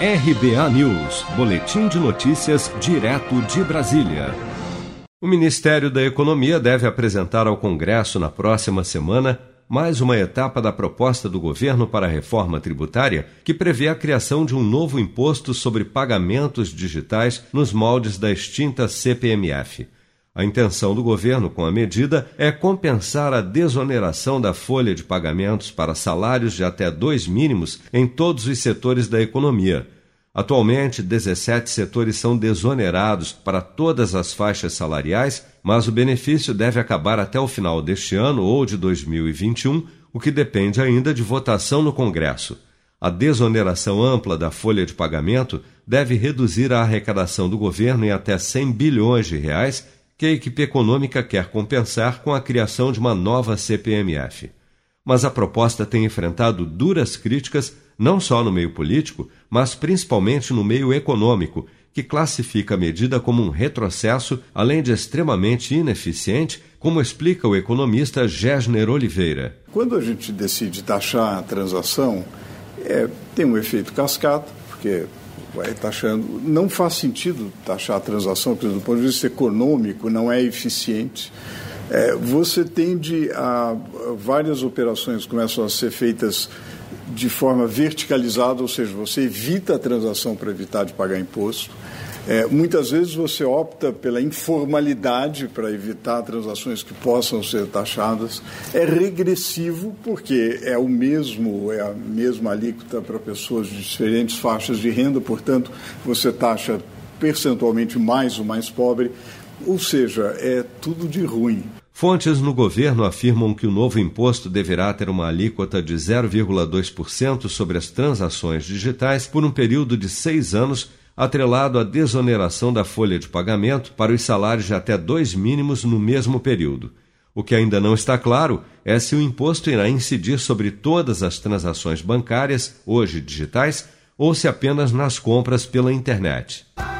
RBA News, Boletim de Notícias, direto de Brasília. O Ministério da Economia deve apresentar ao Congresso na próxima semana mais uma etapa da proposta do governo para a reforma tributária que prevê a criação de um novo imposto sobre pagamentos digitais nos moldes da extinta CPMF. A intenção do governo com a medida é compensar a desoneração da folha de pagamentos para salários de até dois mínimos em todos os setores da economia. Atualmente, 17 setores são desonerados para todas as faixas salariais, mas o benefício deve acabar até o final deste ano ou de 2021, o que depende ainda de votação no Congresso. A desoneração ampla da folha de pagamento deve reduzir a arrecadação do governo em até 100 bilhões de reais que a equipe econômica quer compensar com a criação de uma nova CPMF. Mas a proposta tem enfrentado duras críticas não só no meio político, mas principalmente no meio econômico, que classifica a medida como um retrocesso, além de extremamente ineficiente, como explica o economista Gesner Oliveira. Quando a gente decide taxar a transação, é, tem um efeito cascata, porque vai taxando. Não faz sentido taxar a transação, porque do ponto de vista econômico não é eficiente. É, você tende a várias operações começam a ser feitas de forma verticalizada, ou seja, você evita a transação para evitar de pagar imposto. É, muitas vezes você opta pela informalidade para evitar transações que possam ser taxadas. É regressivo porque é o mesmo, é a mesma alíquota para pessoas de diferentes faixas de renda, portanto, você taxa percentualmente mais o mais pobre. Ou seja, é tudo de ruim. Fontes no governo afirmam que o novo imposto deverá ter uma alíquota de 0,2% sobre as transações digitais por um período de seis anos atrelado à desoneração da folha de pagamento para os salários de até dois mínimos no mesmo período. O que ainda não está claro é se o imposto irá incidir sobre todas as transações bancárias, hoje digitais, ou se apenas nas compras pela internet.